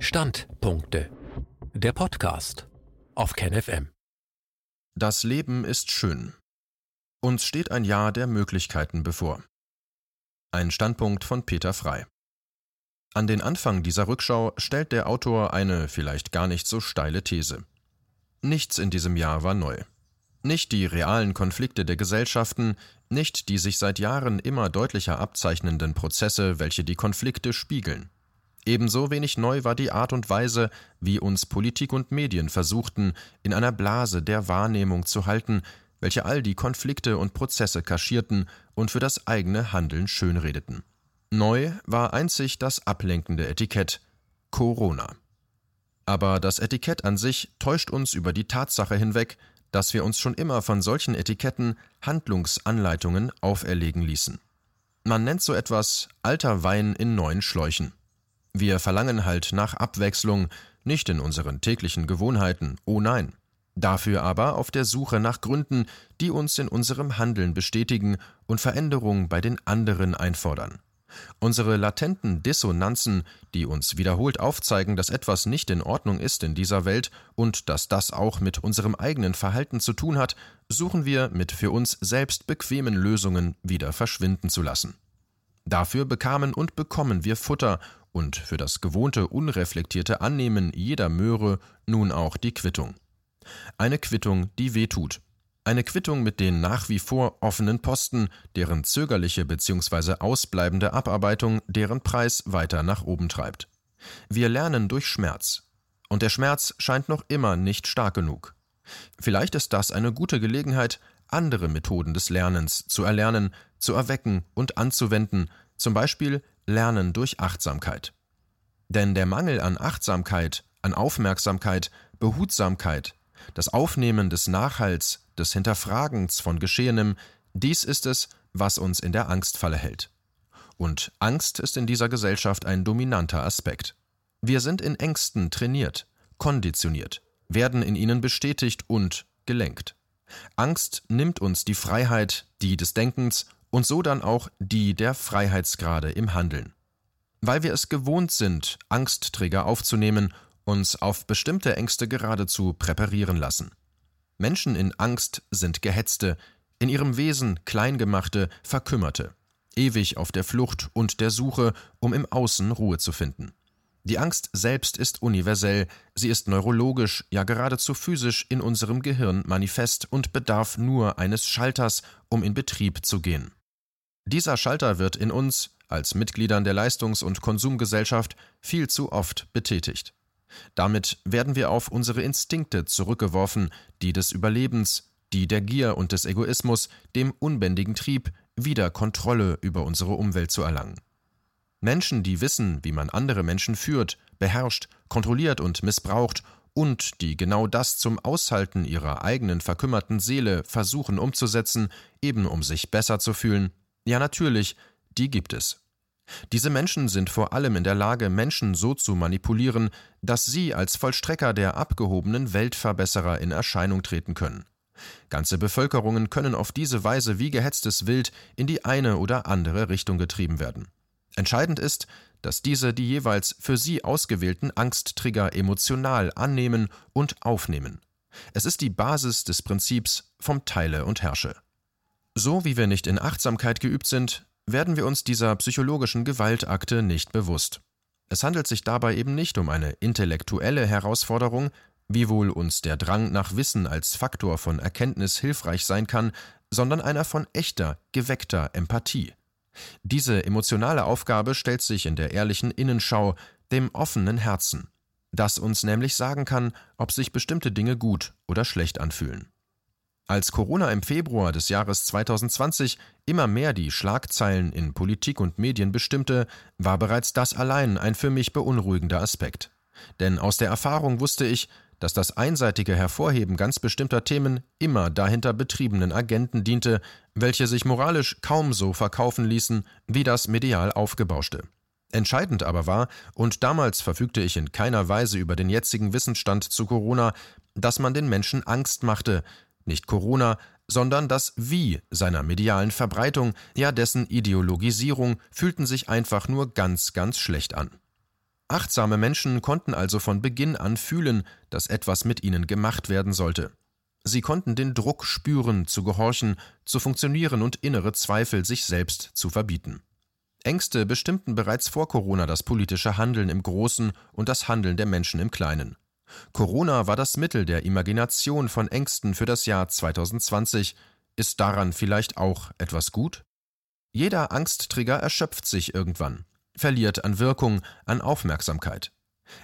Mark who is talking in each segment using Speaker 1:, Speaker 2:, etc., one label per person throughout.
Speaker 1: Standpunkte. Der Podcast auf KenFM.
Speaker 2: Das Leben ist schön. Uns steht ein Jahr der Möglichkeiten bevor. Ein Standpunkt von Peter Frei. An den Anfang dieser Rückschau stellt der Autor eine vielleicht gar nicht so steile These. Nichts in diesem Jahr war neu. Nicht die realen Konflikte der Gesellschaften, nicht die sich seit Jahren immer deutlicher abzeichnenden Prozesse, welche die Konflikte spiegeln. Ebenso wenig neu war die Art und Weise, wie uns Politik und Medien versuchten, in einer Blase der Wahrnehmung zu halten, welche all die Konflikte und Prozesse kaschierten und für das eigene Handeln schönredeten. Neu war einzig das ablenkende Etikett Corona. Aber das Etikett an sich täuscht uns über die Tatsache hinweg, dass wir uns schon immer von solchen Etiketten Handlungsanleitungen auferlegen ließen. Man nennt so etwas alter Wein in neuen Schläuchen. Wir verlangen halt nach Abwechslung, nicht in unseren täglichen Gewohnheiten, oh nein. Dafür aber auf der Suche nach Gründen, die uns in unserem Handeln bestätigen und Veränderung bei den anderen einfordern. Unsere latenten Dissonanzen, die uns wiederholt aufzeigen, dass etwas nicht in Ordnung ist in dieser Welt und dass das auch mit unserem eigenen Verhalten zu tun hat, suchen wir mit für uns selbst bequemen Lösungen wieder verschwinden zu lassen. Dafür bekamen und bekommen wir Futter und für das gewohnte unreflektierte Annehmen jeder Möhre nun auch die Quittung. Eine Quittung, die wehtut. Eine Quittung mit den nach wie vor offenen Posten, deren zögerliche bzw. ausbleibende Abarbeitung deren Preis weiter nach oben treibt. Wir lernen durch Schmerz. Und der Schmerz scheint noch immer nicht stark genug. Vielleicht ist das eine gute Gelegenheit, andere Methoden des Lernens zu erlernen, zu erwecken und anzuwenden, zum Beispiel Lernen durch Achtsamkeit. Denn der Mangel an Achtsamkeit, an Aufmerksamkeit, Behutsamkeit, das Aufnehmen des Nachhalts, des Hinterfragens von Geschehenem, dies ist es, was uns in der Angstfalle hält. Und Angst ist in dieser Gesellschaft ein dominanter Aspekt. Wir sind in Ängsten trainiert, konditioniert, werden in ihnen bestätigt und gelenkt. Angst nimmt uns die Freiheit, die des Denkens und so dann auch die der Freiheitsgrade im Handeln. Weil wir es gewohnt sind, Angstträger aufzunehmen, uns auf bestimmte Ängste geradezu präparieren lassen. Menschen in Angst sind Gehetzte, in ihrem Wesen Kleingemachte, Verkümmerte, ewig auf der Flucht und der Suche, um im Außen Ruhe zu finden. Die Angst selbst ist universell, sie ist neurologisch, ja geradezu physisch in unserem Gehirn manifest und bedarf nur eines Schalters, um in Betrieb zu gehen. Dieser Schalter wird in uns, als Mitgliedern der Leistungs- und Konsumgesellschaft, viel zu oft betätigt. Damit werden wir auf unsere Instinkte zurückgeworfen, die des Überlebens, die der Gier und des Egoismus, dem unbändigen Trieb, wieder Kontrolle über unsere Umwelt zu erlangen. Menschen, die wissen, wie man andere Menschen führt, beherrscht, kontrolliert und missbraucht und die genau das zum Aushalten ihrer eigenen verkümmerten Seele versuchen umzusetzen, eben um sich besser zu fühlen, ja natürlich, die gibt es. Diese Menschen sind vor allem in der Lage, Menschen so zu manipulieren, dass sie als Vollstrecker der abgehobenen Weltverbesserer in Erscheinung treten können. Ganze Bevölkerungen können auf diese Weise wie gehetztes Wild in die eine oder andere Richtung getrieben werden. Entscheidend ist, dass diese die jeweils für sie ausgewählten Angsttrigger emotional annehmen und aufnehmen. Es ist die Basis des Prinzips vom Teile und Herrsche. So wie wir nicht in Achtsamkeit geübt sind, werden wir uns dieser psychologischen Gewaltakte nicht bewusst. Es handelt sich dabei eben nicht um eine intellektuelle Herausforderung, wiewohl uns der Drang nach Wissen als Faktor von Erkenntnis hilfreich sein kann, sondern einer von echter, geweckter Empathie. Diese emotionale Aufgabe stellt sich in der ehrlichen Innenschau, dem offenen Herzen, das uns nämlich sagen kann, ob sich bestimmte Dinge gut oder schlecht anfühlen. Als Corona im Februar des Jahres 2020 immer mehr die Schlagzeilen in Politik und Medien bestimmte, war bereits das allein ein für mich beunruhigender Aspekt. Denn aus der Erfahrung wusste ich, dass das einseitige Hervorheben ganz bestimmter Themen immer dahinter betriebenen Agenten diente, welche sich moralisch kaum so verkaufen ließen wie das medial aufgebauschte. Entscheidend aber war, und damals verfügte ich in keiner Weise über den jetzigen Wissensstand zu Corona, dass man den Menschen Angst machte, nicht Corona, sondern das Wie seiner medialen Verbreitung, ja dessen Ideologisierung, fühlten sich einfach nur ganz, ganz schlecht an. Achtsame Menschen konnten also von Beginn an fühlen, dass etwas mit ihnen gemacht werden sollte. Sie konnten den Druck spüren, zu gehorchen, zu funktionieren und innere Zweifel sich selbst zu verbieten. Ängste bestimmten bereits vor Corona das politische Handeln im Großen und das Handeln der Menschen im Kleinen. Corona war das Mittel der Imagination von Ängsten für das Jahr 2020. Ist daran vielleicht auch etwas gut? Jeder Angsttrigger erschöpft sich irgendwann, verliert an Wirkung, an Aufmerksamkeit.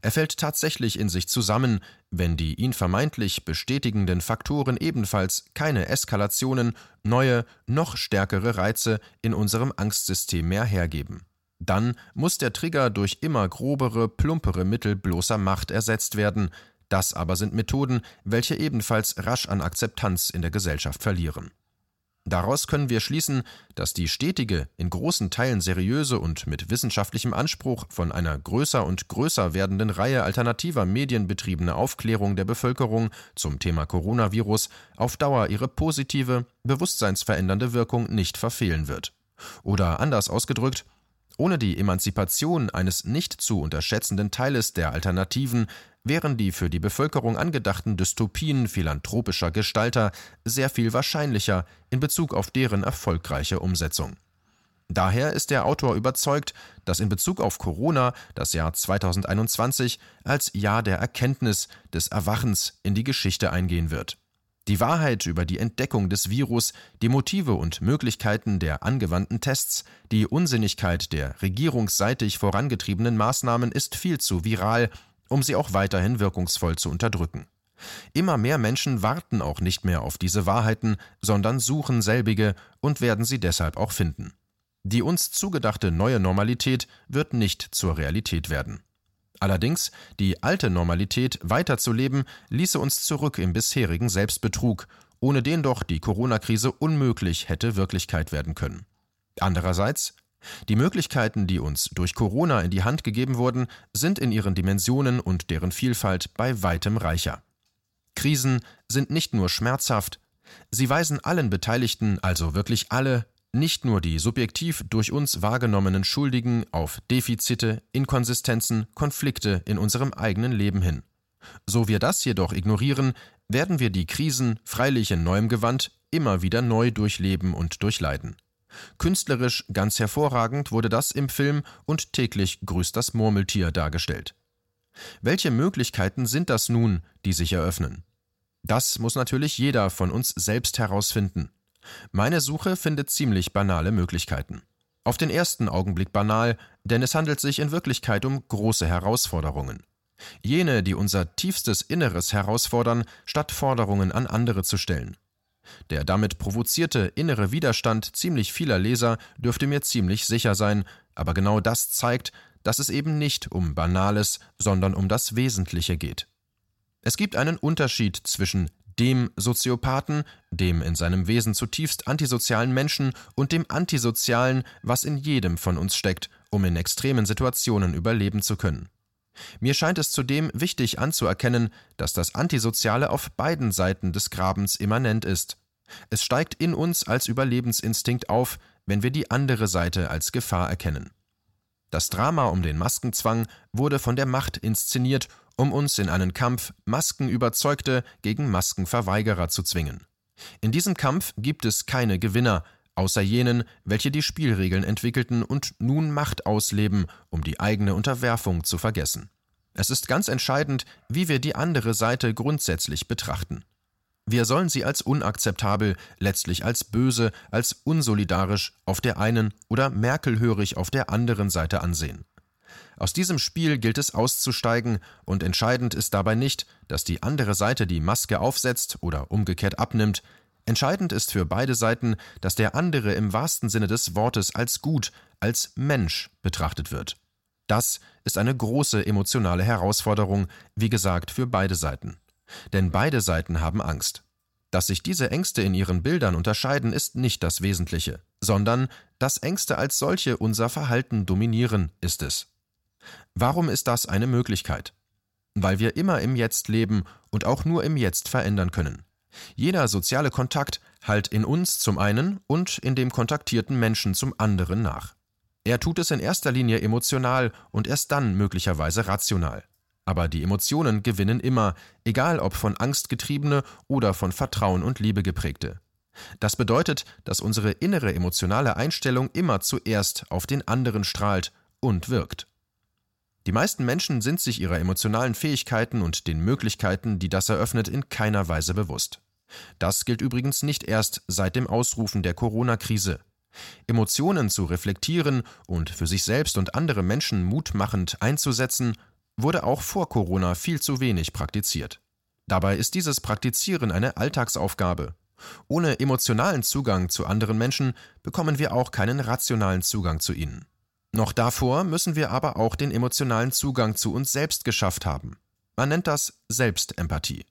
Speaker 2: Er fällt tatsächlich in sich zusammen, wenn die ihn vermeintlich bestätigenden Faktoren ebenfalls keine Eskalationen, neue, noch stärkere Reize in unserem Angstsystem mehr hergeben. Dann muss der Trigger durch immer grobere, plumpere Mittel bloßer Macht ersetzt werden, das aber sind Methoden, welche ebenfalls rasch an Akzeptanz in der Gesellschaft verlieren. Daraus können wir schließen, dass die stetige, in großen Teilen seriöse und mit wissenschaftlichem Anspruch von einer größer und größer werdenden Reihe alternativer Medien betriebene Aufklärung der Bevölkerung zum Thema Coronavirus auf Dauer ihre positive, bewusstseinsverändernde Wirkung nicht verfehlen wird. Oder anders ausgedrückt, ohne die Emanzipation eines nicht zu unterschätzenden Teiles der Alternativen wären die für die Bevölkerung angedachten Dystopien philanthropischer Gestalter sehr viel wahrscheinlicher in Bezug auf deren erfolgreiche Umsetzung. Daher ist der Autor überzeugt, dass in Bezug auf Corona das Jahr 2021 als Jahr der Erkenntnis, des Erwachens in die Geschichte eingehen wird. Die Wahrheit über die Entdeckung des Virus, die Motive und Möglichkeiten der angewandten Tests, die Unsinnigkeit der regierungsseitig vorangetriebenen Maßnahmen ist viel zu viral, um sie auch weiterhin wirkungsvoll zu unterdrücken. Immer mehr Menschen warten auch nicht mehr auf diese Wahrheiten, sondern suchen selbige und werden sie deshalb auch finden. Die uns zugedachte neue Normalität wird nicht zur Realität werden. Allerdings, die alte Normalität weiterzuleben, ließe uns zurück im bisherigen Selbstbetrug, ohne den doch die Corona-Krise unmöglich hätte Wirklichkeit werden können. Andererseits, die Möglichkeiten, die uns durch Corona in die Hand gegeben wurden, sind in ihren Dimensionen und deren Vielfalt bei weitem reicher. Krisen sind nicht nur schmerzhaft, sie weisen allen Beteiligten, also wirklich alle, nicht nur die subjektiv durch uns wahrgenommenen Schuldigen auf Defizite, Inkonsistenzen, Konflikte in unserem eigenen Leben hin. So wir das jedoch ignorieren, werden wir die Krisen, freilich in neuem Gewand, immer wieder neu durchleben und durchleiden. Künstlerisch ganz hervorragend wurde das im Film und täglich grüßt das Murmeltier dargestellt. Welche Möglichkeiten sind das nun, die sich eröffnen? Das muss natürlich jeder von uns selbst herausfinden. Meine Suche findet ziemlich banale Möglichkeiten. Auf den ersten Augenblick banal, denn es handelt sich in Wirklichkeit um große Herausforderungen. Jene, die unser tiefstes Inneres herausfordern, statt Forderungen an andere zu stellen. Der damit provozierte innere Widerstand ziemlich vieler Leser dürfte mir ziemlich sicher sein, aber genau das zeigt, dass es eben nicht um Banales, sondern um das Wesentliche geht. Es gibt einen Unterschied zwischen dem Soziopathen, dem in seinem Wesen zutiefst antisozialen Menschen und dem Antisozialen, was in jedem von uns steckt, um in extremen Situationen überleben zu können. Mir scheint es zudem wichtig anzuerkennen, dass das Antisoziale auf beiden Seiten des Grabens immanent ist. Es steigt in uns als Überlebensinstinkt auf, wenn wir die andere Seite als Gefahr erkennen. Das Drama um den Maskenzwang wurde von der Macht inszeniert um uns in einen Kampf Maskenüberzeugte gegen Maskenverweigerer zu zwingen. In diesem Kampf gibt es keine Gewinner, außer jenen, welche die Spielregeln entwickelten und nun Macht ausleben, um die eigene Unterwerfung zu vergessen. Es ist ganz entscheidend, wie wir die andere Seite grundsätzlich betrachten. Wir sollen sie als unakzeptabel, letztlich als böse, als unsolidarisch auf der einen oder merkelhörig auf der anderen Seite ansehen. Aus diesem Spiel gilt es auszusteigen, und entscheidend ist dabei nicht, dass die andere Seite die Maske aufsetzt oder umgekehrt abnimmt, entscheidend ist für beide Seiten, dass der andere im wahrsten Sinne des Wortes als gut, als Mensch betrachtet wird. Das ist eine große emotionale Herausforderung, wie gesagt, für beide Seiten. Denn beide Seiten haben Angst. Dass sich diese Ängste in ihren Bildern unterscheiden, ist nicht das Wesentliche, sondern dass Ängste als solche unser Verhalten dominieren, ist es. Warum ist das eine Möglichkeit? Weil wir immer im Jetzt leben und auch nur im Jetzt verändern können. Jeder soziale Kontakt halt in uns zum einen und in dem kontaktierten Menschen zum anderen nach. Er tut es in erster Linie emotional und erst dann möglicherweise rational. Aber die Emotionen gewinnen immer, egal ob von Angst getriebene oder von Vertrauen und Liebe geprägte. Das bedeutet, dass unsere innere emotionale Einstellung immer zuerst auf den anderen strahlt und wirkt. Die meisten Menschen sind sich ihrer emotionalen Fähigkeiten und den Möglichkeiten, die das eröffnet, in keiner Weise bewusst. Das gilt übrigens nicht erst seit dem Ausrufen der Corona-Krise. Emotionen zu reflektieren und für sich selbst und andere Menschen mutmachend einzusetzen, wurde auch vor Corona viel zu wenig praktiziert. Dabei ist dieses Praktizieren eine Alltagsaufgabe. Ohne emotionalen Zugang zu anderen Menschen bekommen wir auch keinen rationalen Zugang zu ihnen. Noch davor müssen wir aber auch den emotionalen Zugang zu uns selbst geschafft haben. Man nennt das Selbstempathie.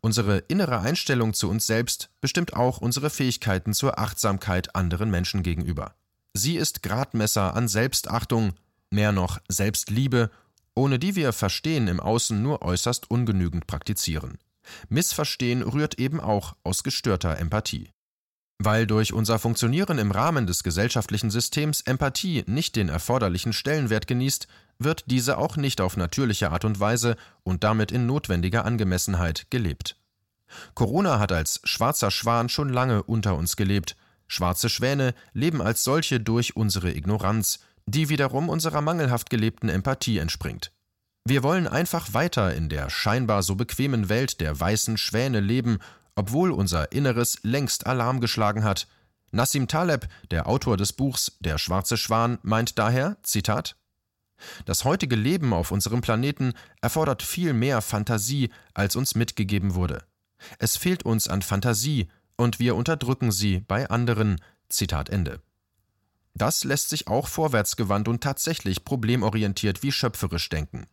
Speaker 2: Unsere innere Einstellung zu uns selbst bestimmt auch unsere Fähigkeiten zur Achtsamkeit anderen Menschen gegenüber. Sie ist Gradmesser an Selbstachtung, mehr noch Selbstliebe, ohne die wir Verstehen im Außen nur äußerst ungenügend praktizieren. Missverstehen rührt eben auch aus gestörter Empathie. Weil durch unser Funktionieren im Rahmen des gesellschaftlichen Systems Empathie nicht den erforderlichen Stellenwert genießt, wird diese auch nicht auf natürliche Art und Weise und damit in notwendiger Angemessenheit gelebt. Corona hat als schwarzer Schwan schon lange unter uns gelebt. Schwarze Schwäne leben als solche durch unsere Ignoranz, die wiederum unserer mangelhaft gelebten Empathie entspringt. Wir wollen einfach weiter in der scheinbar so bequemen Welt der weißen Schwäne leben, obwohl unser Inneres längst Alarm geschlagen hat. Nassim Taleb, der Autor des Buchs Der schwarze Schwan, meint daher, Zitat, das heutige Leben auf unserem Planeten erfordert viel mehr Fantasie, als uns mitgegeben wurde. Es fehlt uns an Fantasie, und wir unterdrücken sie bei anderen. Zitat Ende. Das lässt sich auch vorwärtsgewandt und tatsächlich problemorientiert wie schöpferisch denken.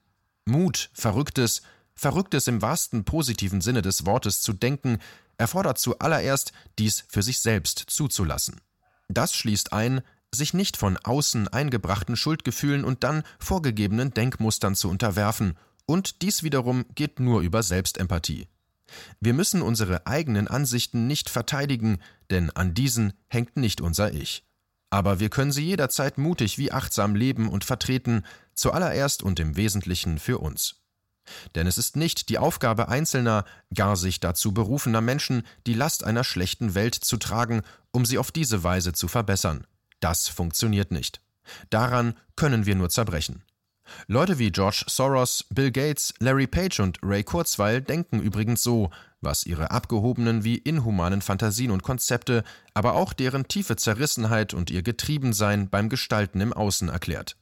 Speaker 2: Mut, Verrücktes, Verrücktes im wahrsten positiven Sinne des Wortes zu denken, erfordert zuallererst, dies für sich selbst zuzulassen. Das schließt ein, sich nicht von außen eingebrachten Schuldgefühlen und dann vorgegebenen Denkmustern zu unterwerfen, und dies wiederum geht nur über Selbstempathie. Wir müssen unsere eigenen Ansichten nicht verteidigen, denn an diesen hängt nicht unser Ich. Aber wir können sie jederzeit mutig wie achtsam leben und vertreten, zuallererst und im Wesentlichen für uns. Denn es ist nicht die Aufgabe einzelner, gar sich dazu berufener Menschen, die Last einer schlechten Welt zu tragen, um sie auf diese Weise zu verbessern. Das funktioniert nicht. Daran können wir nur zerbrechen. Leute wie George Soros, Bill Gates, Larry Page und Ray Kurzweil denken übrigens so, was ihre abgehobenen wie inhumanen Fantasien und Konzepte, aber auch deren tiefe Zerrissenheit und ihr Getriebensein beim Gestalten im Außen erklärt.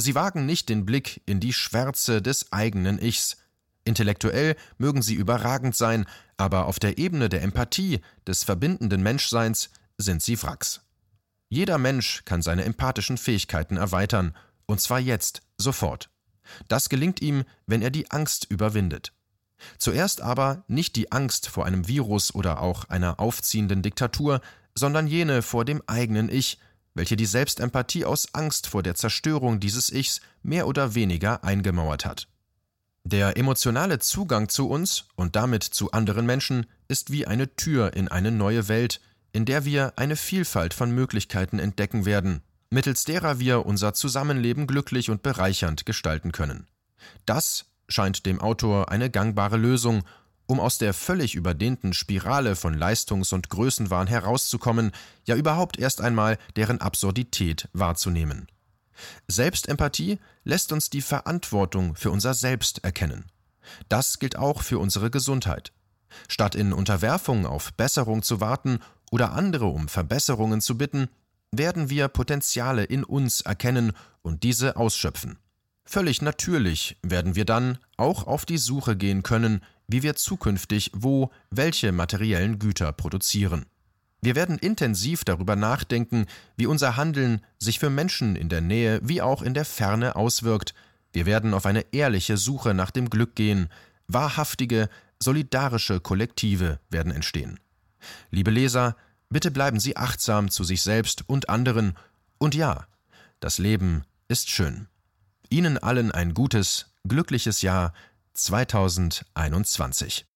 Speaker 2: Sie wagen nicht den Blick in die Schwärze des eigenen Ichs. Intellektuell mögen sie überragend sein, aber auf der Ebene der Empathie, des verbindenden Menschseins, sind sie Wracks. Jeder Mensch kann seine empathischen Fähigkeiten erweitern, und zwar jetzt, sofort. Das gelingt ihm, wenn er die Angst überwindet. Zuerst aber nicht die Angst vor einem Virus oder auch einer aufziehenden Diktatur, sondern jene vor dem eigenen Ich, welche die Selbstempathie aus Angst vor der Zerstörung dieses Ichs mehr oder weniger eingemauert hat. Der emotionale Zugang zu uns und damit zu anderen Menschen ist wie eine Tür in eine neue Welt, in der wir eine Vielfalt von Möglichkeiten entdecken werden, mittels derer wir unser Zusammenleben glücklich und bereichernd gestalten können. Das scheint dem Autor eine gangbare Lösung, um aus der völlig überdehnten Spirale von Leistungs- und Größenwahn herauszukommen, ja überhaupt erst einmal deren Absurdität wahrzunehmen. Selbstempathie lässt uns die Verantwortung für unser Selbst erkennen. Das gilt auch für unsere Gesundheit. Statt in Unterwerfung auf Besserung zu warten oder andere um Verbesserungen zu bitten, werden wir Potenziale in uns erkennen und diese ausschöpfen. Völlig natürlich werden wir dann auch auf die Suche gehen können, wie wir zukünftig wo welche materiellen Güter produzieren. Wir werden intensiv darüber nachdenken, wie unser Handeln sich für Menschen in der Nähe wie auch in der Ferne auswirkt. Wir werden auf eine ehrliche Suche nach dem Glück gehen. Wahrhaftige, solidarische Kollektive werden entstehen. Liebe Leser, bitte bleiben Sie achtsam zu sich selbst und anderen. Und ja, das Leben ist schön. Ihnen allen ein gutes, glückliches Jahr 2021.